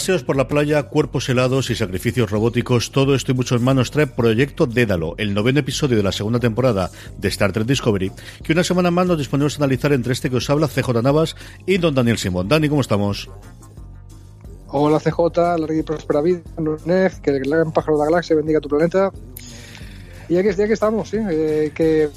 Paseos por la playa, cuerpos helados y sacrificios robóticos, todo esto y mucho más nos trae Proyecto Dédalo, el noveno episodio de la segunda temporada de Star Trek Discovery, que una semana más nos disponemos a analizar entre este que os habla CJ Navas y don Daniel Simón. Dani, ¿cómo estamos? Hola CJ, larga y próspera vida, que el gran pájaro de la galaxia bendiga tu planeta. Y aquí, que estamos, ¿sí? Eh, que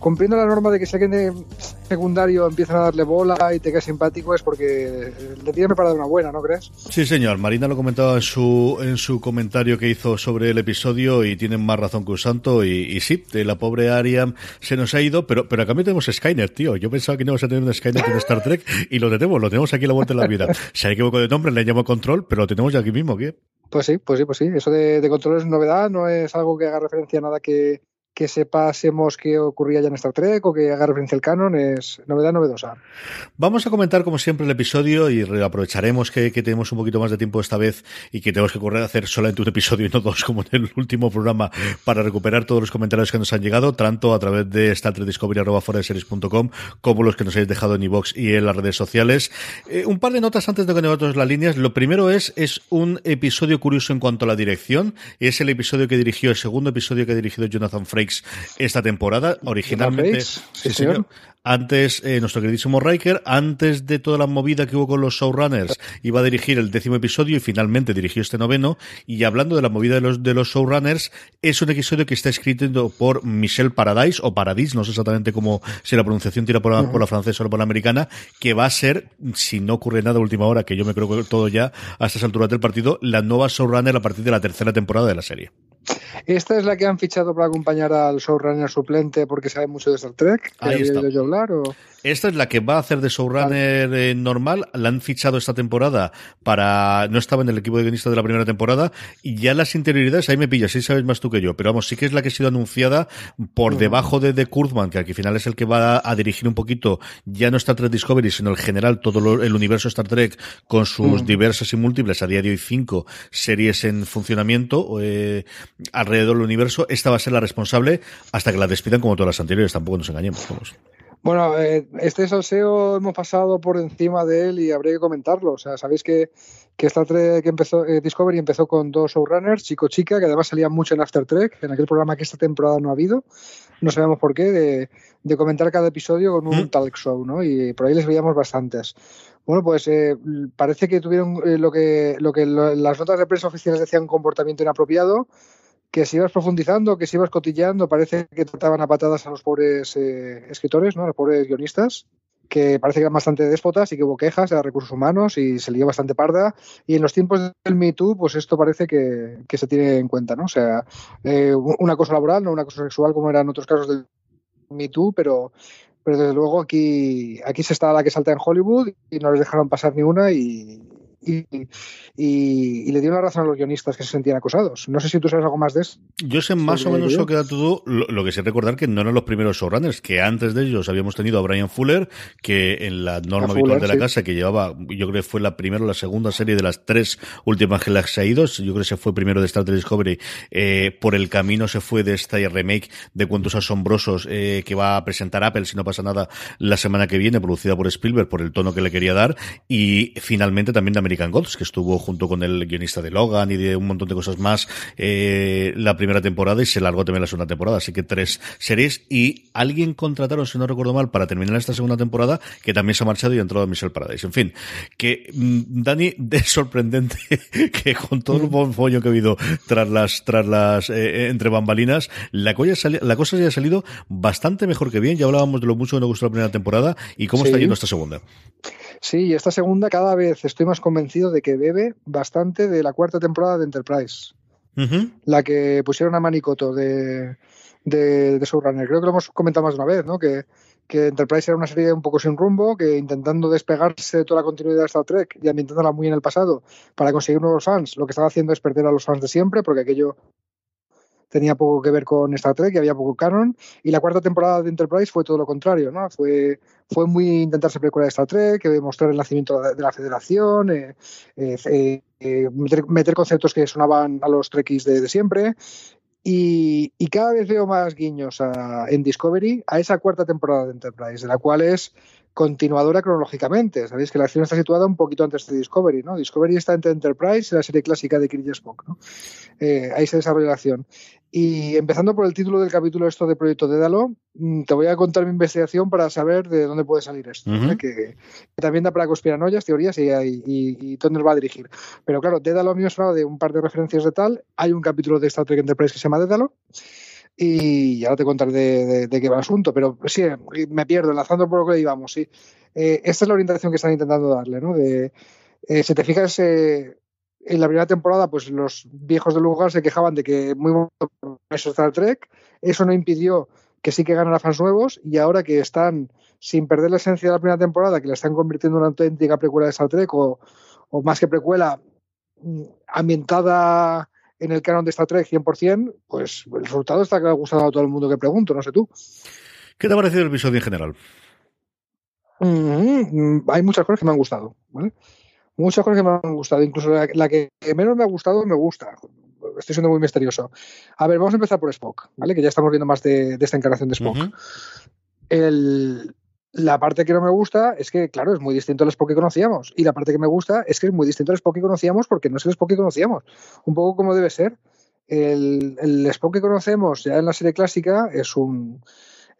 cumpliendo la norma de que si alguien secundario empiezan a darle bola y te queda simpático es porque le tiene preparada una buena, ¿no crees? Sí, señor. Marina lo comentaba en su, en su comentario que hizo sobre el episodio y tienen más razón que un santo. Y, sí, de la pobre Ariam se nos ha ido, pero, pero a cambio tenemos Skynet, tío. Yo pensaba que no íbamos a tener un Skynet en Star Trek y lo tenemos, lo tenemos aquí a la vuelta de la vida. Se ha equivocado de nombre, le llamo control, pero lo tenemos ya aquí mismo, ¿qué? Pues sí, pues sí, pues sí. Eso de, de control es novedad, no es algo que haga referencia a nada que, que sepásemos qué ocurría ya en Star Trek o que haga referencia al canon es novedad novedosa. Vamos a comentar como siempre el episodio y aprovecharemos que, tenemos un poquito más de tiempo esta vez y que tenemos que correr a hacer solamente un episodio y no dos como en el último programa para recuperar todos los comentarios que nos han llegado, tanto a través de Star Trek Discovery como los que nos habéis dejado en iVox y en las redes sociales. Eh, un par de notas antes de que nos las líneas. Lo primero es, es un episodio curioso en cuanto a la dirección. Es el episodio que dirigió, el segundo episodio que ha dirigido Jonathan Esta temporada. Originalmente, antes, eh, nuestro queridísimo Riker, antes de toda la movida que hubo con los showrunners, iba a dirigir el décimo episodio y finalmente dirigió este noveno. Y hablando de la movida de los, de los showrunners, es un episodio que está escrito por Michelle Paradise o Paradis, no sé exactamente cómo, si la pronunciación tira por la, por la francesa o por la americana, que va a ser, si no ocurre nada a última hora, que yo me creo que todo ya a estas alturas del partido, la nueva showrunner a partir de la tercera temporada de la serie. ¿Esta es la que han fichado para acompañar al showrunner suplente porque sabe mucho de Star Trek? Ahí está. Yo hablar, o... Esta es la que va a hacer de showrunner eh, normal. La han fichado esta temporada para. No estaba en el equipo de guionistas de la primera temporada. Y ya las interioridades, ahí me pillas, sí sabes más tú que yo. Pero vamos, sí que es la que ha sido anunciada por debajo de, de Kurtzman, que al final es el que va a, dirigir un poquito, ya no Star Trek Discovery, sino el general, todo el universo Star Trek, con sus diversas y múltiples, a día de hoy cinco series en funcionamiento eh, alrededor del universo. Esta va a ser la responsable hasta que la despidan como todas las anteriores. Tampoco nos engañemos. Vamos. Bueno, eh, este salseo hemos pasado por encima de él y habría que comentarlo. O sea, sabéis que, que Star Trek empezó, eh, Discovery empezó con dos showrunners, chico-chica, que además salían mucho en After Trek, en aquel programa que esta temporada no ha habido. No sabemos por qué, de, comentar cada episodio con un mm. talk show, ¿no? Y por ahí les veíamos bastantes. Bueno, pues eh, parece que tuvieron lo que, lo que las notas de prensa oficiales decían comportamiento inapropiado que si ibas profundizando, que si ibas cotilleando, parece que trataban a patadas a los pobres eh, escritores, ¿no? a los pobres guionistas, que parece que eran bastante déspotas y que hubo quejas de recursos humanos y se lió bastante parda. Y en los tiempos del Me Too, pues esto parece que, se tiene en cuenta, ¿no? O sea, eh, una cosa laboral, no una cosa sexual como eran otros casos del Me Too, pero, pero desde luego aquí, aquí se está la que salta en Hollywood y no les dejaron pasar ni una y, y, le dio la razón a los guionistas que se sentían acosados. No sé si tú sabes algo más de eso. Yo sé más o menos eso que todo. Lo, que sé recordar que no eran los primeros showrunners, que antes de ellos habíamos tenido a Brian Fuller, que en la norma habitual de la casa, que llevaba, yo creo que fue la primera o la segunda serie de las tres últimas que las ha ido. Yo creo que se fue primero de Star Trek Discovery. Eh, por el camino se fue de esta remake de Cuentos Asombrosos eh, que va a presentar Apple, si no pasa nada, la semana que viene, producida por Spielberg, por el tono que le quería dar. Y finalmente también de American Gods, que estuvo junto con el guionista de Logan y de un montón de cosas más eh, la primera temporada y se largó también la segunda temporada. Así que tres series y alguien contrataron, si no recuerdo mal, para terminar esta segunda temporada, que también se ha marchado y ha entrado a Michelle Paradise. En fin, que mm, Dani, es sorprendente que con todo el buen follo que ha habido tras las, tras las, eh, entre bambalinas, la, la cosa se ha salido bastante mejor que bien. Ya hablábamos de lo mucho que nos gustó la primera temporada y cómo está yendo esta segunda. Sí, esta segunda cada vez estoy más convencido de que bebe bastante de la cuarta temporada de Enterprise. La que pusieron a Manicoto de, de, de. Creo que lo hemos comentado más de una vez, ¿no? Que, que Enterprise era una serie un poco sin rumbo, que intentando despegarse de toda la continuidad de Star Trek y ambientándola muy en el pasado para conseguir nuevos fans, lo que estaba haciendo es perder a los fans de siempre, porque aquello tenía poco que ver con Star Trek y había poco canon. Y la cuarta temporada de Enterprise fue todo lo contrario, ¿no? Fue, fue muy intentarse precuela de Star Trek, mostrar el nacimiento de la Federación, eh, eh, eh, meter, conceptos que sonaban a los Trekkies de, siempre. Y, cada vez veo más guiños en Discovery a esa cuarta temporada de Enterprise, de la cual es continuadora cronológicamente. Sabéis que la acción está situada un poquito antes de Discovery, ¿no? Discovery está entre Enterprise y la serie clásica de Kirk Spock, ¿no? ahí se desarrolla la acción. Y empezando por el título del capítulo esto de Proyecto Dédalo, mm, te voy a contar mi investigación para saber de dónde puede salir esto, que, también da para conspiranoias, teorías y, y, dónde nos va a dirigir. Pero claro, Dédalo a mí me suena de un par de referencias de tal. Hay un capítulo de Star Trek Enterprise que se llama Dédalo y ahora te contaré de, qué va el asunto, pero sí, me pierdo, enlazando por lo que íbamos, sí. Eh, esta es la orientación que están intentando darle, ¿no? De, eh, si te fijas, eh, en la primera temporada, pues los viejos del lugar se quejaban de que muy bueno eso Star Trek. Eso no impidió que sí que ganara fans nuevos y ahora que están sin perder la esencia de la primera temporada, que la están convirtiendo en una auténtica precuela de Star Trek o, más que precuela mm, ambientada en el canon de Star Trek 100%, pues el resultado está gustando a todo el mundo que pregunto, no sé tú. ¿Qué te ha parecido el episodio en general? Mm, hay muchas cosas que me han gustado, ¿vale? muchas cosas que me han gustado, incluso la, que menos me ha gustado me gusta. Estoy siendo muy misterioso. A ver, vamos a empezar por Spock, ¿vale? Que ya estamos viendo más de, esta encarnación de Spock. La parte que no me gusta es que, claro, es muy distinto al Spock que conocíamos. Y la parte que me gusta es que es muy distinto al Spock que conocíamos porque no es el Spock que conocíamos. Un poco como debe ser. El, el Spock que conocemos ya en la serie clásica es un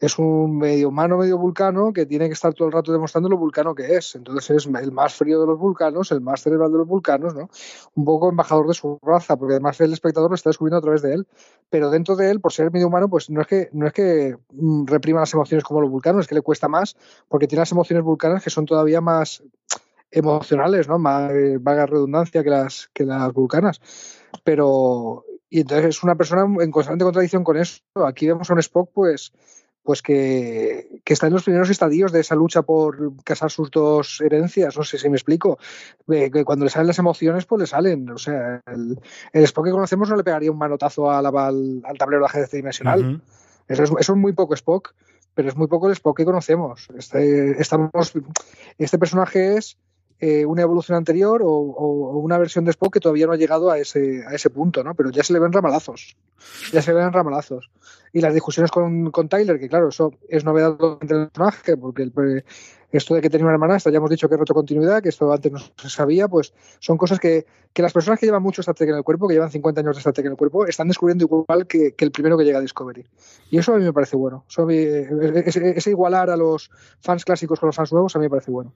es un medio humano, medio vulcano que tiene que estar todo el rato demostrando lo vulcano que es. Entonces es el más frío de los vulcanos, el más cerebral de los vulcanos, ¿no? Un poco embajador de su raza, porque además el espectador lo está descubriendo a través de él. Pero dentro de él, por ser medio humano, pues no es que, no es que mm, reprima las emociones como los vulcanos, es que le cuesta más, porque tiene las emociones vulcanas que son todavía más emocionales, ¿no? Más eh, vaga redundancia que las, que las vulcanas. Pero, y entonces es una persona en constante contradicción con eso. Aquí vemos a un Spock, pues, pues que, está en los primeros estadios de esa lucha por casar sus dos herencias, no sé si me explico, eh, que cuando le salen las emociones, pues le salen, o sea, el, Spock que conocemos no le pegaría un manotazo al, al, tablero de ajedrez dimensional, eso, es, muy poco Spock, pero es muy poco el Spock que conocemos, este, estamos, este personaje es eh, una evolución anterior o, una versión de Spock que todavía no ha llegado a ese, a ese punto, ¿no? Pero ya se le ven ramalazos, ya se le ven ramalazos. Y las discusiones con, con Tyler, que claro, eso es novedad entre el personaje, porque el, esto de que tenía una hermana, esto ya hemos dicho que es retrocontinuidad, que esto antes no se sabía, pues son cosas que, que las personas que llevan mucho Trek en el cuerpo, que llevan 50 años de Trek en el cuerpo, están descubriendo igual que, el primero que llega a Discovery. Y eso a mí me parece bueno. Eso ese igualar a los fans clásicos con los fans nuevos a mí me parece bueno.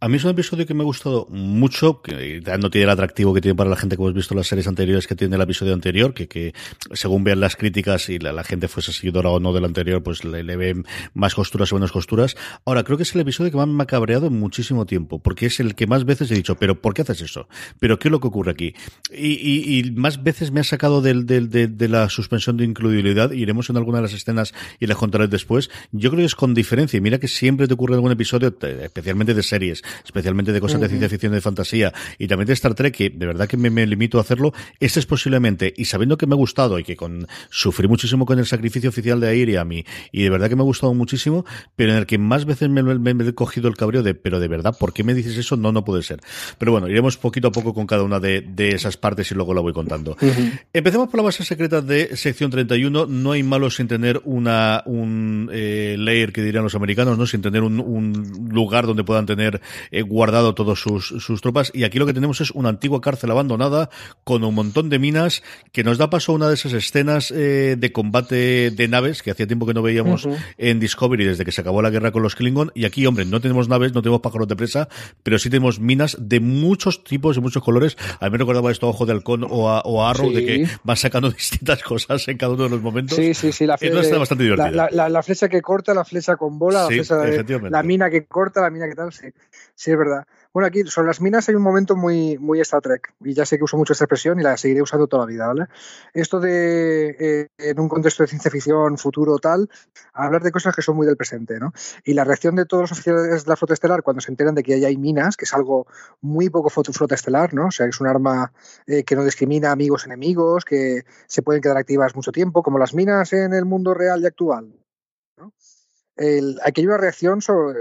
A mí es un episodio que me ha gustado mucho, que no tiene el atractivo que tiene para la gente que hemos visto las series anteriores que tiene el episodio anterior, que, que según vean las críticas y la, gente fuese seguidora o no del anterior, pues le, ven más costuras o menos costuras. Ahora, creo que es el episodio que me ha cabreado en muchísimo tiempo, porque es el que más veces he dicho, pero ¿por qué haces eso? ¿Pero qué es lo que ocurre aquí? Y, y, más veces me ha sacado de, la suspensión de includibilidad, iremos en alguna de las escenas y les contaré después. Yo creo que es con diferencia, y mira que siempre te ocurre en algún episodio, especialmente de series, especialmente de cosas de ciencia ficción y de fantasía, y también de Star Trek, que de verdad que me, limito a hacerlo, este es posiblemente, y sabiendo que me ha gustado y que con sufrí muchísimo con el sacrificio oficial de Air y a mí, y de verdad que me ha gustado muchísimo, pero en el que más veces me, he cogido el cabreo de, pero de verdad, ¿por qué me dices eso? No, no puede ser. Pero bueno, iremos poquito a poco con cada una de, esas partes y luego la voy contando. Empecemos por la base secreta de sección 31. No hay malo sin tener una, un eh, layer que dirían los americanos, ¿no? Sin tener un, un lugar donde puedan tener eh, guardado todos sus, sus tropas. Y aquí lo que tenemos es una antigua cárcel abandonada con un montón de minas que nos da paso a una de esas escenas eh, de combate de naves que hacía tiempo que no veíamos en Discovery desde que se acabó la guerra con los Klingon. Y aquí, hombre, no tenemos naves, no tenemos pájaros de presa, pero sí tenemos minas de muchos tipos y muchos colores. A mí me recordaba esto a Ojo de Halcón o a, o Arrow, de que van sacando distintas cosas en cada uno de los momentos. Sí, sí, sí. La, bastante la, la, la, flecha que corta, la flecha con bola, la, la mina que corta, la mina que tal, sí. Sí, es verdad. Bueno, aquí sobre las minas hay un momento muy, muy Star Trek, y ya sé que uso mucho esta expresión y la seguiré usando toda la vida, ¿vale? Esto de, eh, en un contexto de ciencia ficción, futuro, tal, hablar de cosas que son muy del presente, ¿no? Y la reacción de todos los oficiales de la flota estelar cuando se enteran de que ahí hay minas, que es algo muy poco flota estelar, ¿no? O sea, es un arma eh, que no discrimina amigos enemigos, que se pueden quedar activas mucho tiempo, como las minas en el mundo real y actual. El, aquí hay una reacción sobre,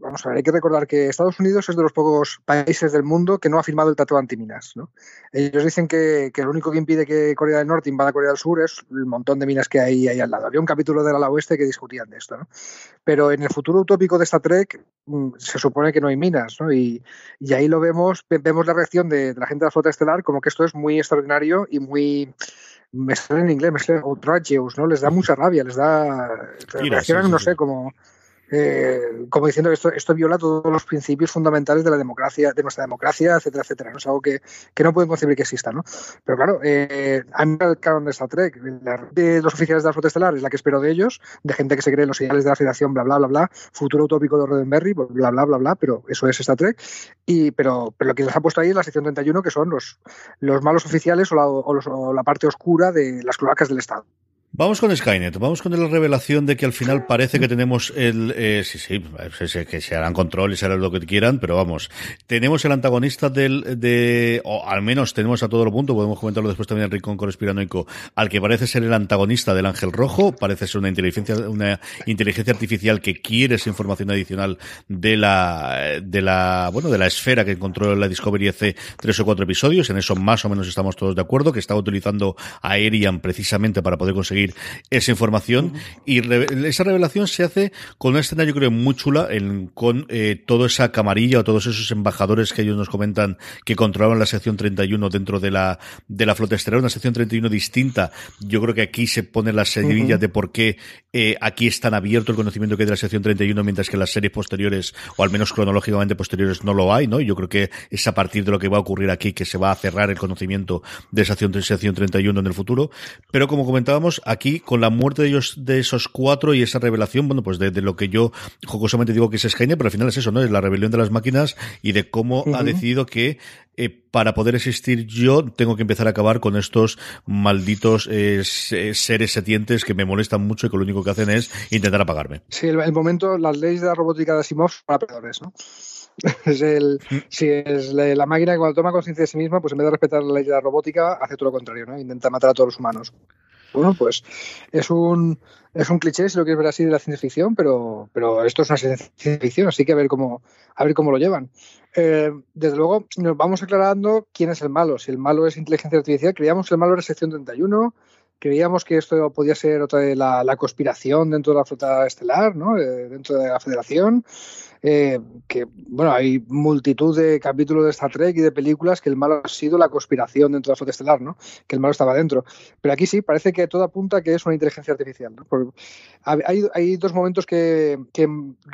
vamos a ver, hay que recordar que Estados Unidos es de los pocos países del mundo que no ha firmado el Tratado Antiminas. ¿no? Ellos dicen que, que, lo único que impide que Corea del Norte invada Corea del Sur es el montón de minas que hay ahí al lado. Había un capítulo del ala oeste que discutían de esto. ¿no? Pero en el futuro utópico de Star Trek mm, se supone que no hay minas. ¿no? Y, y, ahí lo vemos, vemos la reacción de, de, la gente de la flota estelar como que esto es muy extraordinario y muy me sale en inglés, me sale outrageous, ¿no? Les da mucha rabia, les da... Sí, sí, no sé, como eh, como diciendo que esto, viola todos los principios fundamentales de la democracia, de nuestra democracia, etcétera, etcétera. ¿no? Es algo que, que no pueden concebir que exista, ¿no? Pero claro, eh, a mí canon de Star Trek, la de los oficiales de la flota estelar es la que espero de ellos, de gente que se cree en los ideales de la federación, bla, bla, bla, bla, futuro utópico de Roddenberry, bla, bla, bla, bla, pero eso es Star Trek. Y, pero, pero lo que les ha puesto ahí es la sección 31, que son los, los malos oficiales o la parte oscura de las cloacas del Estado. Vamos con Skynet, vamos con la revelación de que al final parece que tenemos el... Eh, sí, sí, que se harán control y se hará lo que quieran, pero vamos, tenemos el antagonista del... de o al menos tenemos a todo el punto, podemos comentarlo después también en Rincón Conspiranoico, al que parece ser el antagonista del Ángel Rojo, parece ser una inteligencia una inteligencia artificial que quiere esa información adicional de la... de la... bueno, de la esfera que encontró la Discovery hace tres o cuatro episodios, en eso más o menos estamos todos de acuerdo, que estaba utilizando a Arian precisamente para poder conseguir esa información. Y esa revelación se hace con una escena, yo creo, muy chula, en, con eh, toda esa camarilla o todos esos embajadores que ellos nos comentan que controlaban la sección 31 dentro de la, de la flota estelar, una sección 31 distinta. Yo creo que aquí se pone la semilla de por qué eh, aquí es tan abierto el conocimiento que hay de la sección 31, mientras que en las series posteriores, o al menos cronológicamente posteriores, no lo hay, ¿no? Yo creo que es a partir de lo que va a ocurrir aquí que se va a cerrar el conocimiento de esa sección 31 en el futuro. Pero como comentábamos, aquí, con la muerte de ellos, de esos cuatro y esa revelación, bueno, pues de, de lo que yo jocosamente digo que es Skynet, pero al final es eso, ¿no? Es la rebelión de las máquinas y de cómo uh -huh. ha decidido que eh, para poder existir yo tengo que empezar a acabar con estos malditos eh, seres setientes que me molestan mucho y que lo único que hacen es intentar apagarme. Sí, el, el momento, las leyes de la robótica de Asimov son peores, ¿no? es el, si es la, la, máquina que cuando toma conciencia de sí misma, pues en vez de respetar la ley de la robótica, hace todo lo contrario, ¿no? Intenta matar a todos los humanos. Bueno, pues es un, es un cliché, si lo quieres ver así, de la ciencia ficción, pero, pero esto es una ciencia ficción, así que a ver cómo, a ver cómo lo llevan. Eh, desde luego, nos vamos aclarando quién es el malo. Si el malo es inteligencia artificial, creíamos que el malo era sección 31, creíamos que esto podía ser otra de la, la conspiración dentro de la flota estelar, ¿no? Eh, dentro de la federación. Eh, que bueno, hay multitud de capítulos de Star Trek y de películas que el malo ha sido la conspiración dentro de la flota estelar, ¿no? Que el malo estaba dentro. Pero aquí sí, parece que todo apunta que es una inteligencia artificial. hay, dos momentos que, que,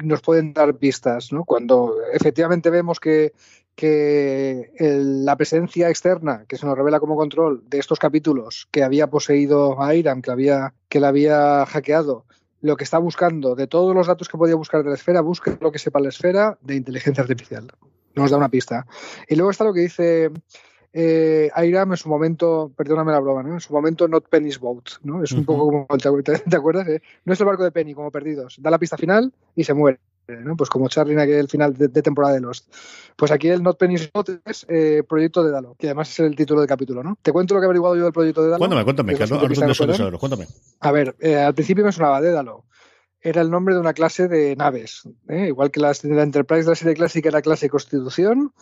nos pueden dar pistas, ¿no? Cuando efectivamente vemos que, que la presencia externa que se nos revela como control de estos capítulos que había poseído a Iram, que, había, que la había hackeado, lo que está buscando, de todos los datos que podía buscar de la esfera, busque lo que sepa la esfera de inteligencia artificial. Nos da una pista. Y luego está lo que dice eh, Iram en su momento, perdóname la broma, ¿no? en su momento Not Penny's Boat, ¿no? Es un uh -huh. poco como, ¿te, te acuerdas? Eh? No es el barco de Penny, como perdidos. Da la pista final y se muere. ¿No? Pues como Charlie en aquel final de, de, temporada de Lost. Pues aquí el Not Penny's Boat es eh, Proyecto de Dalo, que además es el título del capítulo, ¿no? Te cuento lo que he averiguado yo del Proyecto de Dalo. Cuéntame, cuéntame, que saberlo, cuéntame. A ver, eh, al principio me sonaba Dédalo. Era el nombre de una clase de naves. ¿eh? Igual que la, la Enterprise de la serie clásica era clase Constitución,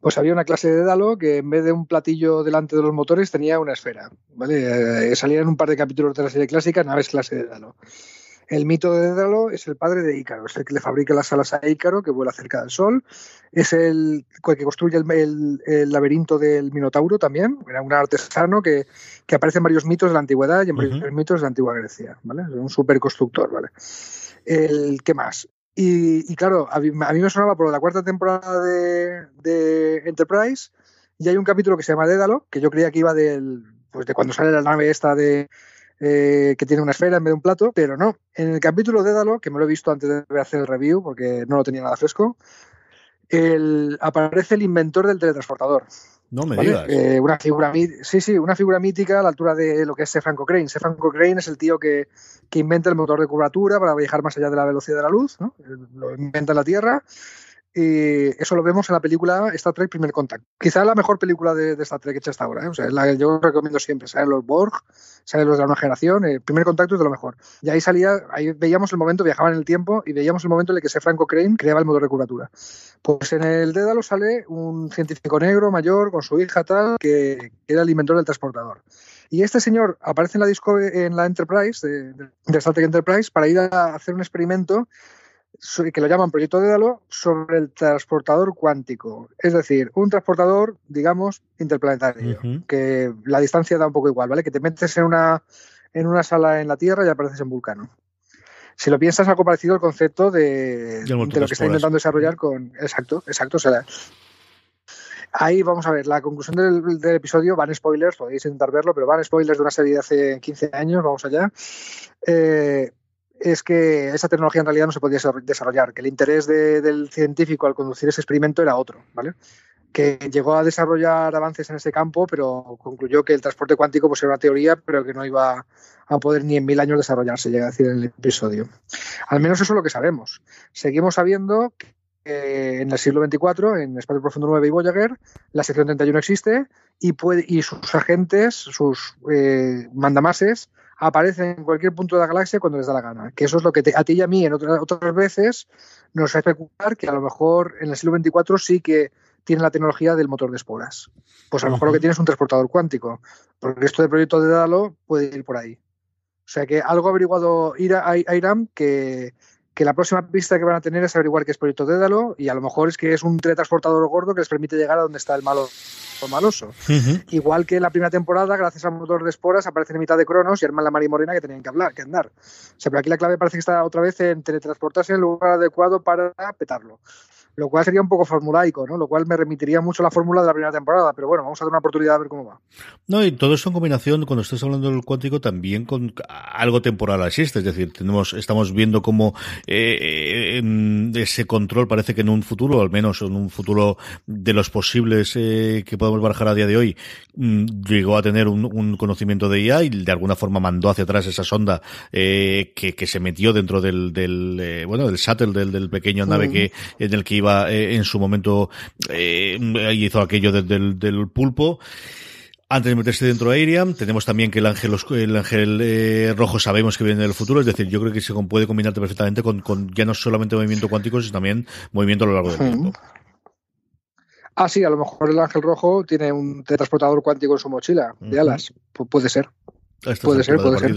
pues había una clase de Dalo que en vez de un platillo delante de los motores tenía una esfera. ¿vale? Eh, salían un par de capítulos de la serie clásica, naves clase de Dalo. El mito de Dédalo es el padre de Ícaro, es el que le fabrica las alas a Ícaro, que vuela cerca del sol. Es el que construye el, laberinto del Minotauro también. Era un artesano que, que, aparece en varios mitos de la antigüedad y en varios mitos de la antigua Grecia. ¿vale? Es un superconstructor. ¿vale? El, ¿Qué más? Y, claro, a mí, me sonaba por la cuarta temporada de, de, Enterprise y hay un capítulo que se llama Dédalo, que yo creía que iba del, pues de cuando sale la nave esta de, eh, que tiene una esfera en vez de un plato, pero no. En el capítulo de Dédalo, que me lo he visto antes de hacer el review porque no lo tenía nada fresco, el, aparece el inventor del teletransportador. No me digas. Eh, una figura, sí, sí, una figura mítica a la altura de lo que es Sefran Cochrane. Sefran Cochrane es el tío que, que, inventa el motor de curvatura para viajar más allá de la velocidad de la luz, ¿no? lo inventa en la Tierra y eso lo vemos en la película Star Trek Primer Contacto. Quizá la mejor película de, Star Trek hecha hasta ahora. ¿eh? O sea, la que yo recomiendo siempre. Salen los Borg, salen los de la nueva generación. El primer contacto es de lo mejor. Y ahí salía, ahí veíamos el momento, viajaba en el tiempo y veíamos el momento en el que ese Franco Crane creaba el motor de curvatura. Pues en el Dédalo sale un científico negro mayor con su hija tal, que, era el inventor del transportador. Y este señor aparece en la, en la Enterprise, de, de Star Trek Enterprise, para ir a hacer un experimento que lo llaman proyecto Dédalo, sobre el transportador cuántico. Es decir, un transportador, digamos, interplanetario, que la distancia da un poco igual, ¿vale? Que te metes en una, en una sala en la Tierra y apareces en Vulcano. Si lo piensas, algo parecido al concepto de, de lo que está intentando desarrollar con. Exacto, exacto. O sea, ahí vamos a ver, la conclusión del, del, episodio van spoilers, podéis intentar verlo, pero van spoilers de una serie de hace 15 años, vamos allá. Eh, es que esa tecnología en realidad no se podía desarrollar, que el interés del científico al conducir ese experimento era otro, ¿vale? que llegó a desarrollar avances en ese campo, pero concluyó que el transporte cuántico pues, era una teoría, pero que no iba a poder ni en mil años desarrollarse, llega a decir en el episodio. Al menos eso es lo que sabemos. Seguimos sabiendo que en el siglo XXIV, en Espacio Profundo 9 y Voyager, la sección 31 existe y, puede, y sus agentes, sus eh, mandamases, aparecen en cualquier punto de la galaxia cuando les da la gana. Que eso es lo que a ti y a mí en otras, otras veces nos hace especular que a lo mejor en el siglo XXIV sí que tiene la tecnología del motor de esporas. Pues a lo mejor lo que tiene es un transportador cuántico, porque esto del proyecto de Dalo puede ir por ahí. O sea que algo ha averiguado Iram que, que la próxima pista que van a tener es averiguar qué es proyecto Dédalo y a lo mejor es que es un teletransportador gordo que les permite llegar a donde está el malo maloso. Igual que en la primera temporada, gracias al motor de esporas, aparece en mitad de Cronos y arman la Mari Morena que tenían que hablar, que andar. O sea, pero aquí la clave parece que está otra vez en teletransportarse en el lugar adecuado para petarlo lo cual sería un poco formulaico, ¿no? Lo cual me remitiría mucho a la fórmula de la primera temporada, pero bueno, vamos a dar una oportunidad a ver cómo va. No, y todo esto en combinación, cuando estás hablando del cuántico, también con algo temporal existe, es decir, tenemos, estamos viendo cómo eh, ese control parece que en un futuro, al menos en un futuro de los posibles eh, que podemos barajar a día de hoy, mm, llegó a tener un, conocimiento de IA y de alguna forma mandó hacia atrás esa sonda eh, que, se metió dentro del, del bueno, del shuttle, del, del pequeño nave que en el que iba eh, en su momento eh, hizo aquello del, pulpo. Antes de meterse dentro de Ariam, tenemos también que el ángel, el ángel eh, rojo sabemos que viene del futuro, es decir, yo creo que se puede combinarte perfectamente con, ya no solamente movimiento cuántico, sino también movimiento a lo largo del tiempo. Ah, sí, a lo mejor el ángel rojo tiene un transportador cuántico en su mochila de alas. puede ser puede ser, puede ser.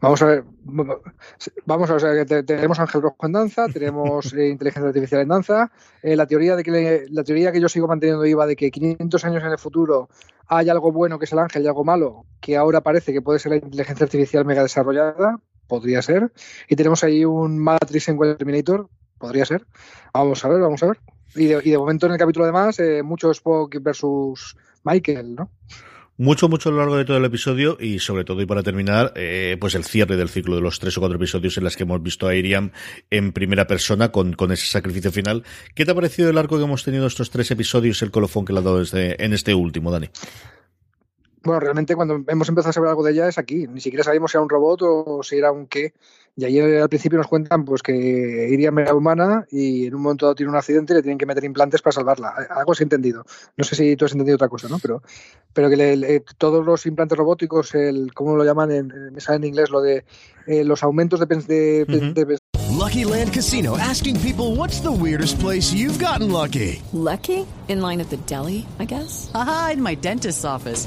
Vamos a ver, vamos a ver, tenemos Ángel Rojo en danza, tenemos eh, inteligencia artificial en danza. Eh, la teoría de que la teoría que yo sigo manteniendo iba de que 500 años en el futuro hay algo bueno que es el ángel y algo malo, que ahora parece que puede ser la inteligencia artificial mega desarrollada, podría ser. Y tenemos ahí un Matrix en Terminator, podría ser. Vamos a ver, vamos a ver. Y de, momento en el capítulo además, eh, mucho Spock versus Michael, ¿no? Mucho, mucho a lo largo de todo el episodio y sobre todo y para terminar, eh, pues el cierre del ciclo de los tres o cuatro episodios en las que hemos visto a Iriam en primera persona con, con ese sacrificio final. ¿Qué te ha parecido el arco que hemos tenido estos tres episodios, el colofón que le ha dado este, en este último, Dani? Bueno, realmente cuando hemos empezado a saber algo de ella es aquí. Ni siquiera sabíamos si era un robot o si era un qué. Y ahí al principio nos cuentan pues que iría era humana y en un momento dado tiene un accidente y le tienen que meter implantes para salvarla. Algo has entendido. No sé si tú has entendido otra cosa, ¿no? Pero, pero que todos los implantes robóticos, el, ¿cómo lo llaman? En, me sale en inglés lo de eh, los aumentos de, de, Lucky Land Casino, asking people what's the weirdest place you've gotten lucky. Lucky? In line at the deli, I guess. Aha, in my dentist's office.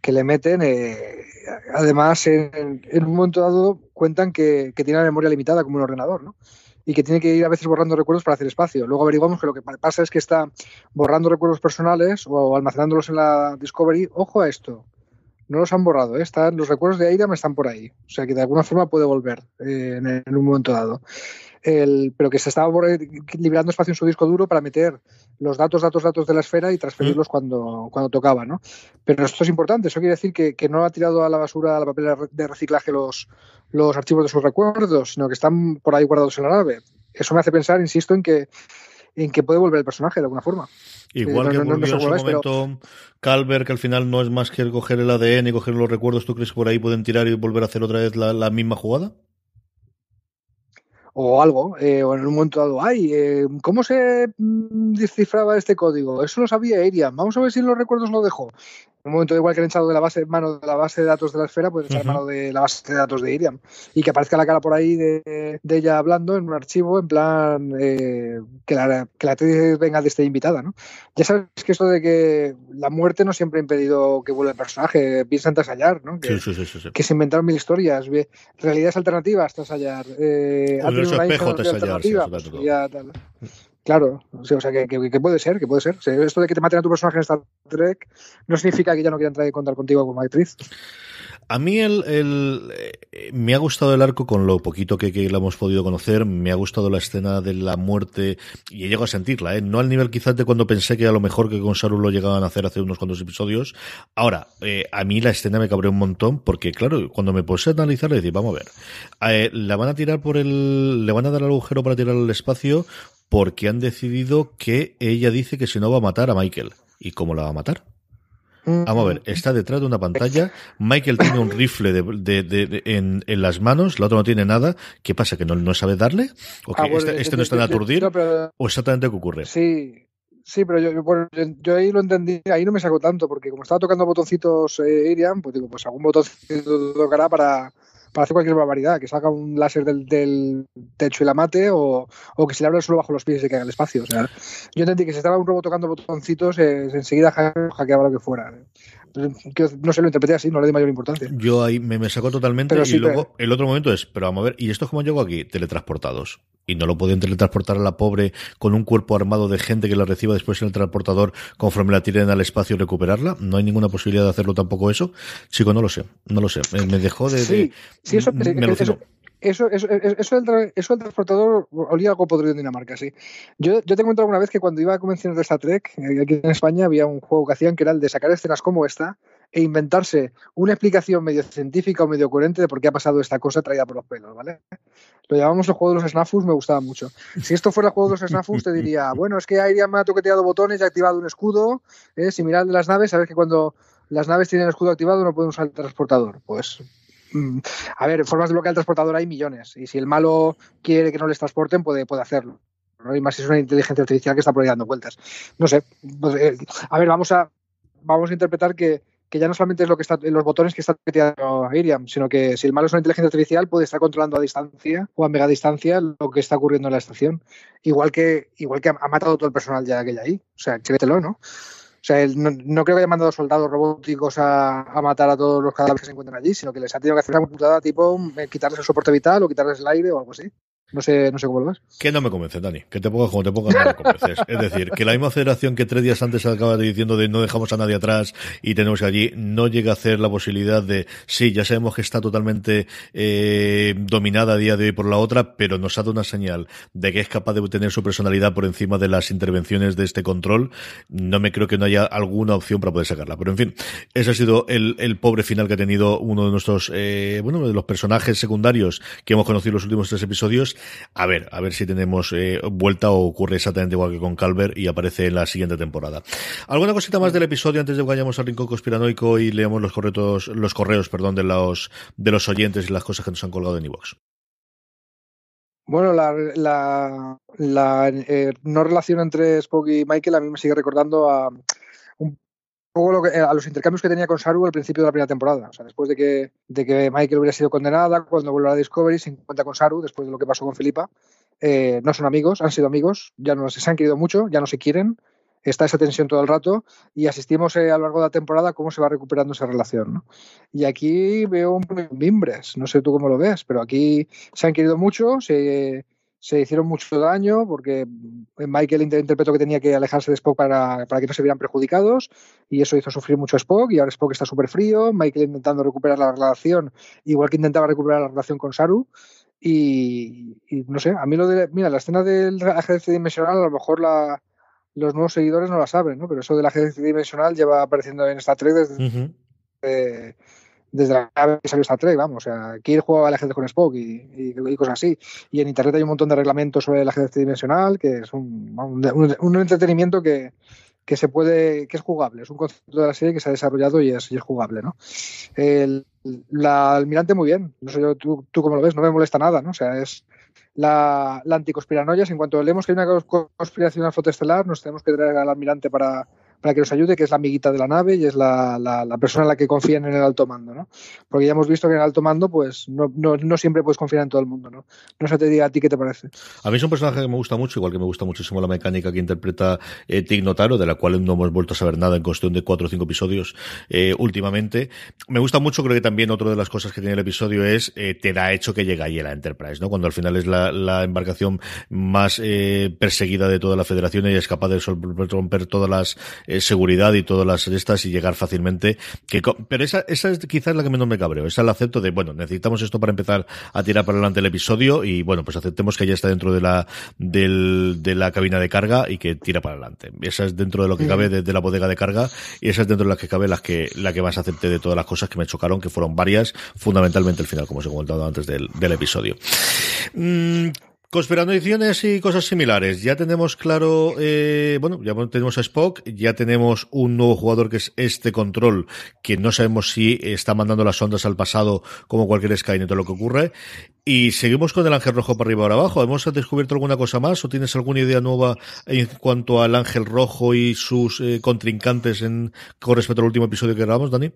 Que le meten, eh, además, en, en, un momento dado cuentan que, tiene la memoria limitada como un ordenador, ¿no? y que tiene que ir a veces borrando recuerdos para hacer espacio. Luego averiguamos que lo que pasa es que está borrando recuerdos personales o almacenándolos en la Discovery. Ojo a esto, no los han borrado, ¿eh? están, los recuerdos de Airam están por ahí. O sea que de alguna forma puede volver eh, en, un momento dado. El, pero que se estaba liberando espacio en su disco duro para meter los datos, datos, datos de la esfera y transferirlos mm. cuando, cuando tocaba, ¿no? Pero esto es importante, eso quiere decir que, que, no ha tirado a la basura, a la papel de reciclaje los, los archivos de sus recuerdos, sino que están por ahí guardados en la nave. Eso me hace pensar, insisto, en que en que puede volver el personaje de alguna forma. Igual Eh, que no- no volvió en su es, pero- momento Calver, que al final no es más que coger el ADN y coger los recuerdos, ¿tú crees que por ahí pueden tirar y volver a hacer otra vez la, la misma jugada? O algo, eh, o en un momento dado, ay, eh, ¿cómo se mm, descifraba este código? Eso lo sabía Iriam, vamos a ver si en los recuerdos lo dejó. En un momento igual que han echado de la base mano de la base de datos de la esfera, pueden echar mano de la base de datos de Iriam y que aparezca la cara por ahí de, de ella hablando en un archivo en plan eh, que, la, que la actriz venga de esta invitada, ¿no? Ya sabes que esto de que la muerte no siempre ha impedido que vuelva el personaje, piensa en Tasallar, ¿no? Que, Sí, sí, sí, sí, sí. que se inventaron mil historias, realidades alternativas, Tasallar, eh, Espejo, eso pues. Claro, o sea, que, que- que puede ser, que puede ser. O sea, esto de que te maten a tu personaje en Star Trek no significa que ya no quieran traer contar contigo como actriz. A mí el, el, eh, me ha gustado el arco con lo poquito que, que la hemos podido conocer, me ha gustado la escena de la muerte y he llegado a sentirla, ¿eh? no al nivel quizás de cuando pensé que a lo mejor que con Saru lo llegaban a hacer hace unos cuantos episodios. Ahora, eh, a mí la escena me cabreó un montón porque claro, cuando me puse a analizar, le decir, vamos a ver, eh, la van a tirar por el, le van a dar al agujero para tirar al espacio porque han decidido que ella dice que si no va a matar a Michael. ¿Y cómo la va a matar? Vamos a ver, está detrás de una pantalla. Michael tiene un rifle de, de- de- de- en, en las manos, la otra no tiene nada. ¿Qué pasa? ¿Que no, no sabe darle? ¿O que Ah, bueno, este, yo- este yo- no está en yo- aturdir? no, pero- ¿O exactamente qué ocurre? Sí, sí, pero yo, bueno, ahí lo entendí, ahí no me sacó tanto, porque como estaba tocando botoncitos eh, Iriam, pues digo, pues algún botoncito tocará para, para hacer cualquier barbaridad, que salga un láser del, del techo y la mate, o, o que se le abra el suelo bajo los pies y se caiga al espacio. O sea, yo entendí que si estaba un robot tocando botoncitos, eh, enseguida ha- hackeaba lo que fuera. Que, no sé, lo interpreté así, no le di mayor importancia. Yo ahí me, me sacó totalmente Pero y sí, luego el otro momento es, pero vamos a ver, ¿y esto cómo llegó aquí? Teletransportados. Y no lo pueden teletransportar a la pobre con un cuerpo armado de gente que la reciba después en el transportador conforme la tiren al espacio y recuperarla. No hay ninguna posibilidad de hacerlo tampoco eso. Chico, no lo sé, no lo sé. Me, dejó de... de- Sí, eso, me eso, eso, eso, eso, del, tra- eso del transportador olía algo podrido en Dinamarca, sí. Yo, yo te cuento alguna vez que cuando iba a convenciones de Star Trek, eh, aquí en España había un juego que hacían que era el de sacar escenas como esta e inventarse una explicación medio científica o medio coherente de por qué ha pasado esta cosa traída por los pelos, ¿vale? Lo llamamos el juego de los snafus, me gustaba mucho. Si esto fuera el juego de los snafus, te diría, bueno, es que Airia me ha toqueteado botones y ha activado un escudo, eh, similar al de las naves, sabes que cuando las naves tienen el escudo activado no pueden usar el transportador. Pues A ver, formas de bloquear el transportador hay millones. Y si el malo quiere que no les transporten, puede, puede hacerlo. ¿no? Y más si es una inteligencia artificial que está por ahí dando vueltas. No sé. pues, eh, a ver, vamos a, vamos a interpretar que, que ya no solamente es lo que está en los botones que está metiendo Iriam, sino que si el malo es una inteligencia artificial, puede estar controlando a distancia o a mega distancia lo que está ocurriendo en la estación. Igual que, igual que ha, ha matado todo el personal ya que hay ahí. O sea, créetelo, ¿no? O sea, él no, no creo que haya mandado soldados robóticos a, a matar a todos los cadáveres que se encuentran allí, sino que les ha tenido que hacer una putada tipo eh, quitarles el soporte vital o quitarles el aire o algo así. No sé, no sé cómo lo ves. Que no me convence, Dani. Que te pongas como te pongas, no me convences. Es decir, que la misma federación que tres días antes acaba diciendo de no dejamos a nadie atrás y tenemos allí, no llega a hacer la posibilidad de, sí, ya sabemos que está totalmente eh, dominada a día de hoy por la otra, pero nos ha dado una señal de que es capaz de tener su personalidad por encima de las intervenciones de este control. No me creo que no haya alguna opción para poder sacarla. Pero en fin, ese ha sido el, el pobre final que ha tenido uno de nuestros, eh, bueno, de los personajes secundarios que hemos conocido en los últimos tres episodios. A ver, a ver si tenemos eh, vuelta o ocurre exactamente igual que con Calvert y aparece en la siguiente temporada. ¿Alguna cosita más del episodio antes de que vayamos al rincón conspiranoico y leamos los correos, los correos, perdón, de los, de los oyentes y las cosas que nos han colgado en iVoox? Bueno, la, la, la eh, no relación entre Spock y Michael a mí me sigue recordando a poco lo que, a los intercambios que tenía con Saru al principio de la primera temporada. O sea, después de que, de que Michael hubiera sido condenada, cuando vuelve a la Discovery, se encuentra con Saru, después de lo que pasó con Filipa. Eh, no son amigos, han sido amigos, ya no se han querido mucho, ya no se quieren, está esa tensión todo el rato y asistimos eh, a lo largo de la temporada cómo se va recuperando esa relación. ¿no? Y aquí veo un mimbres, no sé tú cómo lo ves, pero aquí se han querido mucho, se, se hicieron mucho daño porque Michael interpretó que tenía que alejarse de Spock para, para, que no se vieran perjudicados y eso hizo sufrir mucho a Spock y ahora Spock está súper frío, Michael intentando recuperar la relación igual que intentaba recuperar la relación con Saru y, y no sé, a mí lo de, mira, la escena del ajedrez dimensional a lo mejor la, los nuevos seguidores no la saben, ¿no? Pero eso del ajedrez dimensional lleva apareciendo en Star Trek desde, uh -huh. eh, desde la vez que salió Star Trek, vamos. O sea, Kirk jugaba al ajedrez con Spock y, cosas así. Y en Internet hay un montón de reglamentos sobre el ajedrez dimensional, que es un, un, entretenimiento que, que se puede, que es jugable, es un concepto de la serie que se ha desarrollado y es, y es jugable, ¿no? El, la almirante muy bien, no sé yo, tú, tú cómo lo ves, no me molesta nada, ¿no? O sea, es la, la anticonspiranoia, en cuanto leemos que hay una conspiración al estelar, nos tenemos que traer al almirante para, para que nos ayude, que es la amiguita de la nave y es la, la, persona en la que confían en el alto mando, ¿no? Porque ya hemos visto que en el alto mando, pues no, no, no, siempre puedes confiar en todo el mundo, ¿no? No sé te diga a ti qué te parece. A mí es un personaje que me gusta mucho, igual que me gusta muchísimo la mecánica que interpreta eh, Tig Notaro, de la cual no hemos vuelto a saber nada en cuestión de cuatro o cinco episodios eh, últimamente. Me gusta mucho, creo que también otra de las cosas que tiene el episodio es eh, te da hecho que llega ahí a la Enterprise, ¿no? Cuando al final es la, la embarcación más eh, perseguida de toda la federación y es capaz de romper todas las eh, seguridad y todas las estas y llegar fácilmente. Que, pero esa, esa es quizás la que menos me cabreo. Esa la acepto de, bueno, necesitamos esto para empezar a tirar para adelante el episodio y bueno, pues aceptemos que ya está dentro de la, del, de la cabina de carga y que tira para adelante. Esa es dentro de lo que cabe de, de, la bodega de carga y esa es dentro de las que cabe las que, la que más acepté de todas las cosas que me chocaron, que fueron varias, fundamentalmente el final, como os he comentado antes del, del episodio. Mm, Conspiranoiciones y cosas similares. Ya tenemos claro, eh, bueno, ya tenemos a Spock, ya tenemos un nuevo jugador que es este control, que no sabemos si está mandando las ondas al pasado como cualquier Skynet o lo que ocurre. Y seguimos con el ángel rojo para arriba o para abajo. ¿Hemos descubierto alguna cosa más o tienes alguna idea nueva en cuanto al ángel rojo y sus eh, contrincantes en, con respecto al último episodio que grabamos, Dani?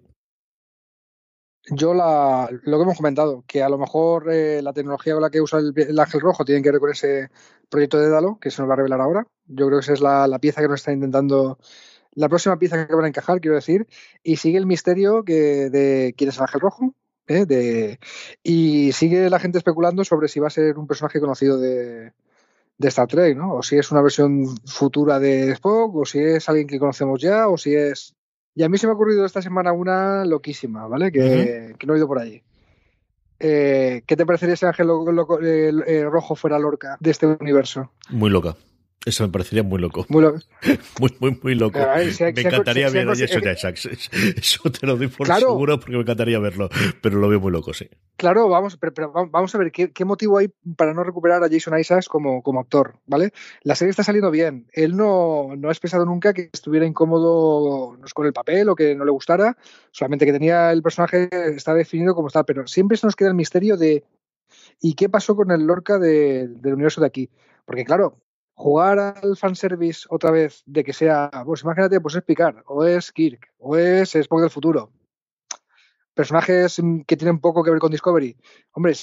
Yo la, lo que hemos comentado, que a lo mejor eh, la tecnología con la que usa el, el, ángel rojo tiene que ver con ese proyecto de Dalo, que se nos va a revelar ahora. Yo creo que esa es la, la pieza que nos está intentando, la próxima pieza que van a encajar, quiero decir. Y sigue el misterio que, de quién es el ángel rojo. ¿eh? De, y sigue la gente especulando sobre si va a ser un personaje conocido de, de Star Trek, ¿no? O si es una versión futura de Spock, o si es alguien que conocemos ya, o si es y a mí se me ha ocurrido esta semana una loquísima, ¿vale? Que, uh -huh. que no he ido por allí. Eh, ¿Qué te parecería ese ángel lo, lo, el, el rojo fuera Lorca de este universo? Muy loca. Eso me parecería muy loco. Muy, lo... muy, muy, muy, loco. Me encantaría ver a Jason Isaacs. Eso te lo doy por claro. seguro porque me encantaría verlo. Pero lo veo muy loco, sí. Claro, vamos, pero, pero vamos a ver ¿qué, qué, motivo hay para no recuperar a Jason Isaacs como, como actor, ¿vale? La serie está saliendo bien. Él no, no ha expresado nunca que estuviera incómodo con el papel o que no le gustara. Solamente que tenía el personaje, está definido como está. Pero siempre se nos queda el misterio de ¿y qué pasó con el Lorca de, del universo de aquí? Porque claro, jugar al fanservice otra vez de que sea, pues imagínate, pues es Picard, o es Kirk, o es Spock del futuro. Personajes que tienen poco que ver con Discovery. Hombre,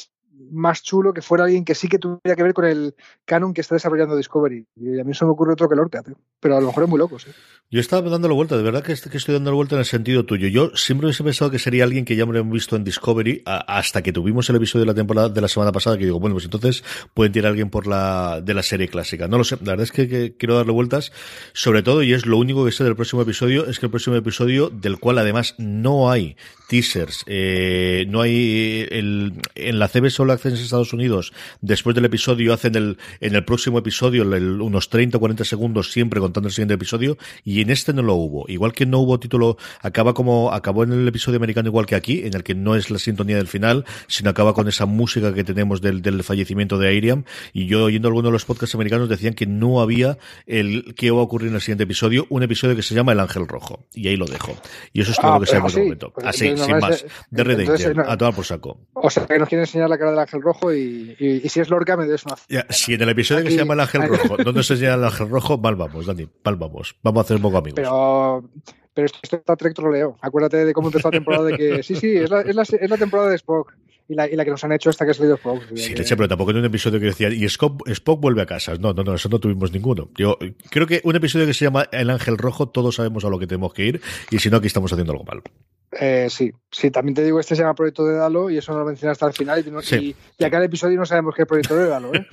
más chulo que fuera alguien que sí que tuviera que ver con el canon que está desarrollando Discovery. Y a mí se me ocurre otro que Lorca, pero a lo mejor es muy loco, sí. Yo estaba dándole vuelta, de verdad que, estoy dándole vuelta en el sentido tuyo. Yo siempre hubiese pensado que sería alguien que ya hemos visto en Discovery hasta que tuvimos el episodio de la temporada de la semana pasada que digo, bueno, pues entonces pueden tirar a alguien por la de la serie clásica. No lo sé, la verdad es que, quiero darle vueltas, sobre todo, y es lo único que sé del próximo episodio, es que el próximo episodio, del cual además no hay teasers, eh, no hay el, en la CB Access en Estados Unidos, después del episodio hacen el, en el próximo episodio el, unos 30 o 40 segundos siempre contando el siguiente episodio, y en este no lo hubo. Igual que no hubo título, acaba como, acabó en el episodio americano igual que aquí, en el que no es la sintonía del final, sino acaba con esa música que tenemos del, del fallecimiento de Airiam, y yo oyendo algunos de los podcasts americanos decían que no había el que va a ocurrir en el siguiente episodio, un episodio que se llama El Ángel Rojo, y ahí lo dejo. Y eso es todo ah, lo que se en el momento. Así, sin más. De Red entonces, no, a tomar por saco. O sea, que nos quieren enseñar la cara del Ángel Rojo y, si es Lorca me des una... Ya, si en el episodio que se llama el Ángel Rojo no nos enseña el Ángel Rojo, mal vamos, Dani, mal vamos. Vamos a hacer un poco amigos. Pero, pero esto está Trek troleo. Acuérdate de cómo empezó la temporada de que sí, sí, es la, es la, es la temporada de Spock y la, y la que nos han hecho esta que ha salido Spock. Sí, leche, pero tampoco en un episodio que decía, y Spock, Spock vuelve a casa. No, no, no, eso no tuvimos ninguno. Yo creo que un episodio que se llama El Ángel Rojo, todos sabemos a lo que tenemos que ir, y si no, aquí estamos haciendo algo mal. Eh, sí, sí, también te digo, este se llama Proyecto de Dalo y eso no lo mencionas hasta el final. Y, sí. y, episodio no sabemos qué es Proyecto de Dalo. ¿eh?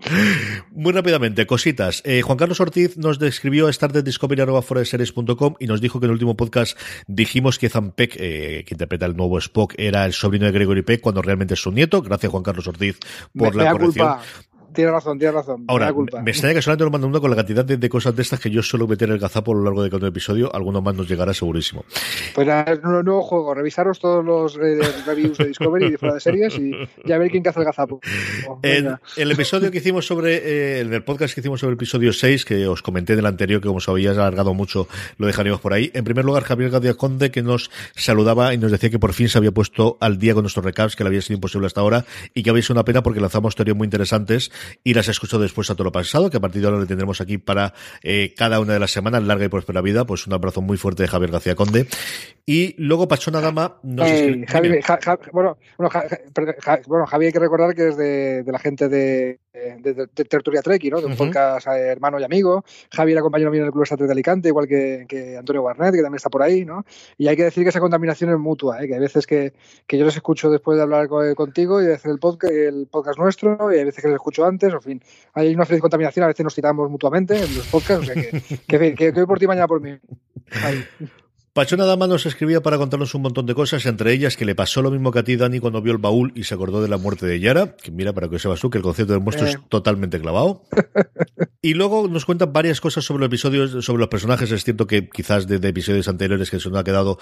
Muy rápidamente, cositas. Eh, Juan Carlos Ortiz nos describió a startediscovery.com y nos dijo que en el último podcast dijimos que Zampek, eh, que interpreta el nuevo Spock, era el sobrino de Gregory Peck cuando realmente es su nieto. Gracias, Juan Carlos Ortiz, por me, la corrección. Culpa. Tiene razón, tiene razón. Ahora, culpa. me extraña que solamente lo mando uno con la cantidad de, de, cosas de estas que yo suelo meter el gazapo a lo largo de cada episodio. Alguno más nos llegará segurísimo. Pues nada, es un nuevo juego. Revisaros todos los eh, reviews de Discovery y de fuera de series y ya ver quién caza el gazapo. Oh, el episodio que hicimos sobre, eh, el podcast que hicimos sobre el episodio 6, que os comenté del anterior, que como había alargado mucho, lo dejaríamos por ahí. En primer lugar, Javier Gadia Conde, que nos saludaba y nos decía que por fin se había puesto al día con nuestros recaps, que le había sido imposible hasta ahora y que había sido una pena porque lanzamos teorías muy interesantes y las escuchado después a todo lo pasado, que a partir de ahora le tendremos aquí para eh, cada una de las semanas, larga y próspera vida. Pues un abrazo muy fuerte de Javier García Conde. Y luego Pachona Dama nos hey, Javi, ja, ja, bueno, bueno, ja, bueno, Javi hay que recordar que es de, de la gente de, de, de, de Tertulia Treki, ¿no? De un uh -huh. podcast eh, hermano y amigo. Javi era compañero mío en el Club Estatus de Alicante, igual que, que, Antonio Barnett, que también está por ahí, ¿no? Y hay que decir que esa contaminación es mutua, ¿eh? que hay veces que, que yo les escucho después de hablar con, contigo y de hacer el podcast, el podcast nuestro, y hay veces que les escucho antes, en fin. Hay una feliz contaminación, a veces nos tiramos mutuamente en los podcasts, o sea que, que, que, que hoy por ti, mañana por mí. Ahí. Pachona Dama nos escribía para contarnos un montón de cosas, entre ellas que le pasó lo mismo que a ti, Dani, cuando vio el baúl y se acordó de la muerte de Yara, que mira, para que sepas tú, que el concepto del monstruo eh. es totalmente clavado. y luego nos cuentan varias cosas sobre los episodios, sobre los personajes. Es cierto que quizás de, de episodios anteriores que se nos ha quedado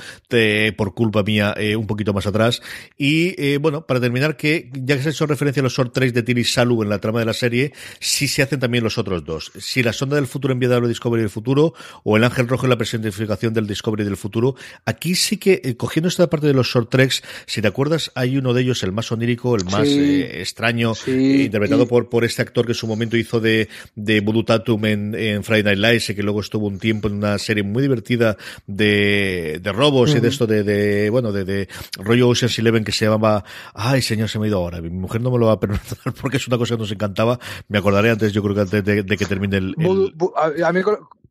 por culpa mía eh, un poquito más atrás. Y eh, bueno, para terminar, que ya que se ha hecho referencia a los short tracks de Tilly Salu en la trama de la serie, sí se hacen también los otros dos. Si la sonda del futuro enviada a Discovery del futuro, o el ángel rojo en la personificación del Discovery del futuro. Aquí sí que, eh, cogiendo esta parte de los short treks, si te acuerdas, hay uno de ellos, el más onírico, el más sí, eh, extraño, sí, eh, interpretado por, por este actor que en su momento hizo de, de Voodoo Tatum en, en, Friday Night Lights y que luego estuvo un tiempo en una serie muy divertida de, de robos uh -huh. y de esto de, de bueno, de, de rollo Ocean's Eleven que se llamaba, ay señor, se me ha ido ahora, mi mujer no me lo va a perdonar porque es una cosa que nos encantaba, me acordaré antes, yo creo que antes de, de que termine el... el... a mí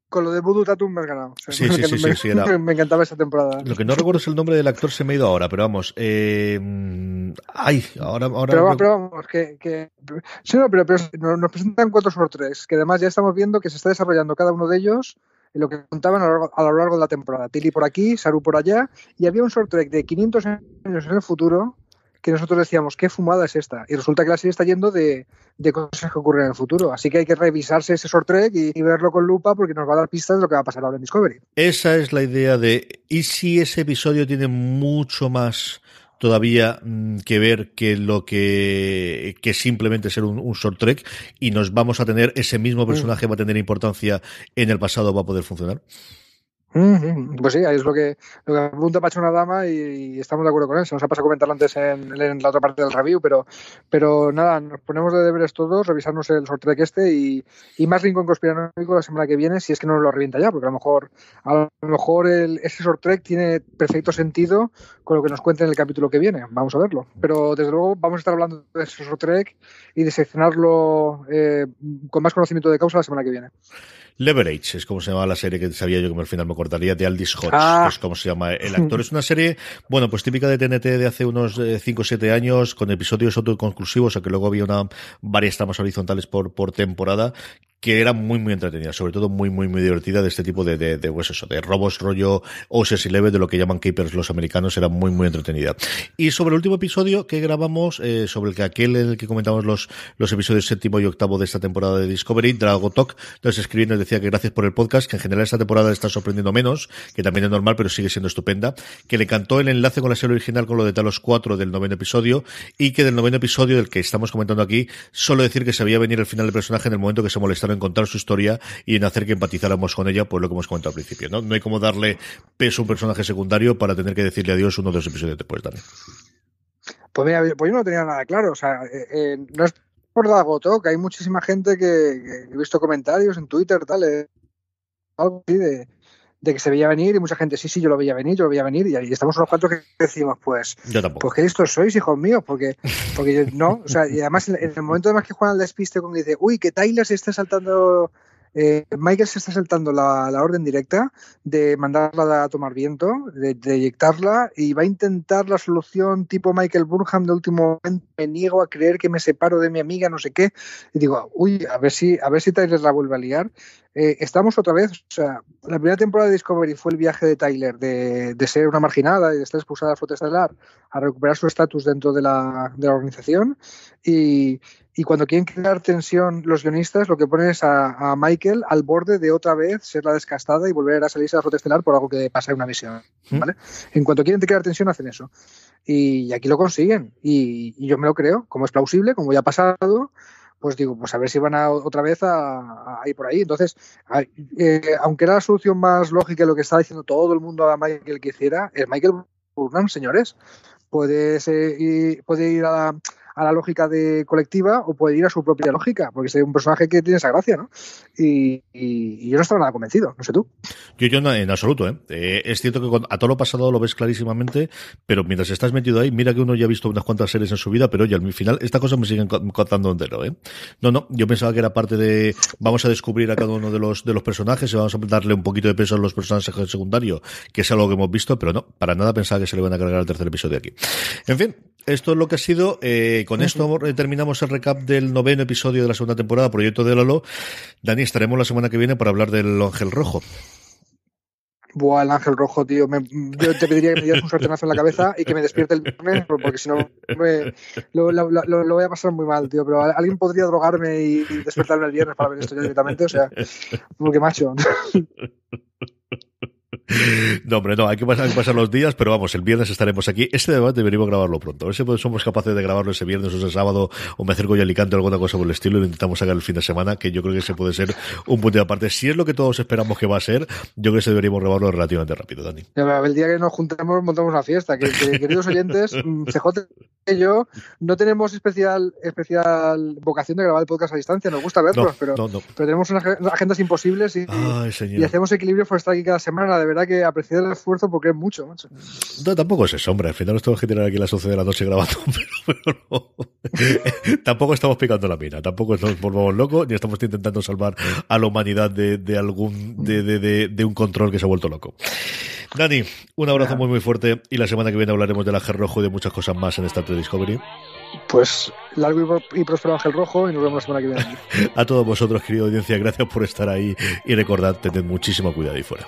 con lo de Voodoo Tatum me has ganado. O sea, sí, sí, sí, me, sí, era... me, encantaba esa temporada. Lo que no recuerdo es el nombre del actor, se me ha ido ahora, pero vamos. Eh... Ay, ahora. ahora pero, me... pero vamos, que. que... Sí, no, pero, pero nos presentan cuatro sobre tres, que además ya estamos viendo que se está desarrollando cada uno de ellos en lo que contaban a lo, largo, a lo largo de la temporada. Tilly por aquí, Saru por allá, y había un short track de 500 años en el futuro que nosotros decíamos, ¿qué fumada es esta? Y resulta que la serie está yendo de, de cosas que ocurren en el futuro. Así que hay que revisarse ese short track y, y, verlo con lupa porque nos va a dar pistas de lo que va a pasar ahora en Discovery. Esa es la idea de, ¿y si ese episodio tiene mucho más todavía mmm, que ver que lo que, que simplemente ser un, un, short trek y nos vamos a tener ese mismo personaje mm. va a tener importancia en el pasado va a poder funcionar? Pues sí, es lo que, lo que Pacho una dama y, y, estamos de acuerdo con. Se nos ha pasado a comentarlo antes en, en, la otra parte del review, pero, pero nada, nos ponemos de deberes todos, revisarnos el sorteo que este y, y más Rincón Conspiranoico la semana que viene, si es que no nos lo revienta ya, porque a lo mejor, a lo mejor el, ese sorteo tiene perfecto sentido con lo que nos cuenta en el capítulo que viene. Vamos a verlo. Pero desde luego vamos a estar hablando de ese sorteo y de seccionarlo eh, con más conocimiento de causa la semana que viene. Leverage es como se llama la serie que sabía yo que al final me cortaría de Aldis Hodge, ah. que es como se llama el actor. Es una serie, bueno, pues típica de TNT de hace unos 5 o 7 años, con episodios autoconclusivos, o sea que luego había una, varias tramas horizontales por, por temporada, que era muy muy entretenida, sobre todo muy muy muy divertida de este tipo de, de, de pues de robos rollo Ocean's Eleven, de lo que llaman Capers los americanos, era muy muy entretenida. Y sobre el último episodio que grabamos, eh, sobre el que aquel en el que comentamos los, los episodios séptimo y octavo de esta temporada de Discovery, Drago Talk, nos escribió y nos decía que gracias por el podcast, que en general esta temporada está sorprendiendo menos, que también es normal, pero sigue siendo estupenda, que le cantó el enlace con la serie original con lo de Talos 4 del noveno episodio, y que del noveno episodio del que estamos comentando aquí, solo decir que se veía venir el final del personaje en el momento que se en contar su historia y en hacer que empatizáramos con ella, pues lo que hemos comentado al principio, ¿no? No hay como darle peso a un personaje secundario para tener que decirle adiós uno de los episodios después, Dani. Pues mira, pues yo no tenía nada claro. O sea, eh, eh, no es por Dagoto, que hay muchísima gente que, que he visto comentarios en Twitter, tal, eh, algo así de, de que se veía venir y mucha gente, sí, sí, yo lo veía venir, yo lo veía venir y ahí estamos unos cuantos que decimos, pues, Yo pues qué listos sois, hijos míos, porque, porque yo- no, o sea, y además en, el momento además que juegan al despiste que dice, uy, que Tyler se está saltando, eh, Michael se está saltando la, orden directa de mandarla a tomar viento, de, de y va a intentar la solución tipo Michael Burnham de último momento, me niego a creer que me separo de mi amiga, no sé qué, y digo, uy, a ver si, a ver si Tyler la vuelve a liar. Eh, estamos otra vez, o sea, la primera temporada de Discovery fue el viaje de Tyler de, de ser una marginada y de estar expulsada de la flota estelar a recuperar su estatus dentro de la, de la organización. Y, y cuando quieren crear tensión los guionistas, lo que ponen es a, a Michael al borde de otra vez ser la descastada y volver a salirse de la flota estelar por algo que pasa en una misión. ¿vale? En cuanto quieren crear tensión, hacen eso. Y, aquí lo consiguen. Y, y yo me lo creo, como es plausible, como ya ha pasado pues digo, pues a ver si van a, otra vez a, a ir por ahí. Entonces, a- eh, aunque era la solución más lógica de lo que estaba diciendo todo el mundo a Michael que hiciera, es Michael Burnham, señores. Puede, ser- ir, puede ir a la, a la lógica de colectiva o puede ir a su propia lógica, porque es un personaje que tiene esa gracia, ¿no? Y, yo no estaba nada convencido, no sé tú. Yo, yo no, en absoluto, ¿eh? Eh, Es cierto que a todo lo pasado lo ves clarísimamente, pero mientras estás metido ahí, mira que uno ya ha visto unas cuantas series en su vida, pero oye, al final estas cosas me siguen co- contando entero, ¿eh? No, no, yo pensaba que era parte de, vamos a descubrir a cada uno de los, de los personajes y vamos a darle un poquito de peso a los personajes secundarios, que es algo que hemos visto, pero no, para nada pensaba que se le van a cargar al tercer episodio aquí. En fin, esto es lo que ha sido, eh, con esto eh, terminamos el recap del noveno episodio de la segunda temporada, Proyecto de Lolo. Dani, estaremos la semana que viene para hablar del Ángel Rojo. Buah, el ángel rojo, tío. Me- yo te pediría que me dieras un sartenazo en la cabeza y que me despierte el viernes, porque si no me- lo, lo- lo- lo voy a pasar muy mal, tío. Pero alguien podría drogarme y, y despertarme el viernes para ver esto ya directamente, o sea, porque macho. No, hombre, no, hay que, pasar, hay que pasar los días, pero vamos, el viernes estaremos aquí. Este debate deberíamos grabarlo pronto. A ver si pues somos capaces de grabarlo ese viernes o ese sábado, o me acerco yo a Alicante o alguna cosa por el estilo y lo intentamos sacar el fin de semana, que yo creo que ese puede ser un punto de aparte. Si es lo que todos esperamos que va a ser, yo creo que ese deberíamos grabarlo relativamente rápido, Dani. El día que nos juntemos montamos una fiesta. Que, que, queridos oyentes, mm, CJ y yo no tenemos especial especial vocación de grabar el podcast a distancia. Nos gusta verlos, No, pero, no, no. pero tenemos unas ag- agendas imposibles y, Ay, y hacemos equilibrio por estar aquí cada semana. De verdad que apreciar el esfuerzo porque es mucho, macho. No, tampoco es eso, hombre. Al final nos tenemos que tirar aquí a las 11 de la noche grabando, pero, pero no. tampoco estamos picando la mina, tampoco nos volvamos locos, ni estamos intentando salvar a la humanidad de, de algún, de, de, de, de un control que se ha vuelto loco. Dani, un abrazo muy muy fuerte y la semana que viene hablaremos del Ángel Rojo y de muchas cosas más en Star Trek Discovery. Pues largo y próspero Ángel Rojo y nos vemos la semana que viene. A todos vosotros, querida audiencia, gracias por estar ahí y recordad, tened muchísimo cuidado ahí fuera.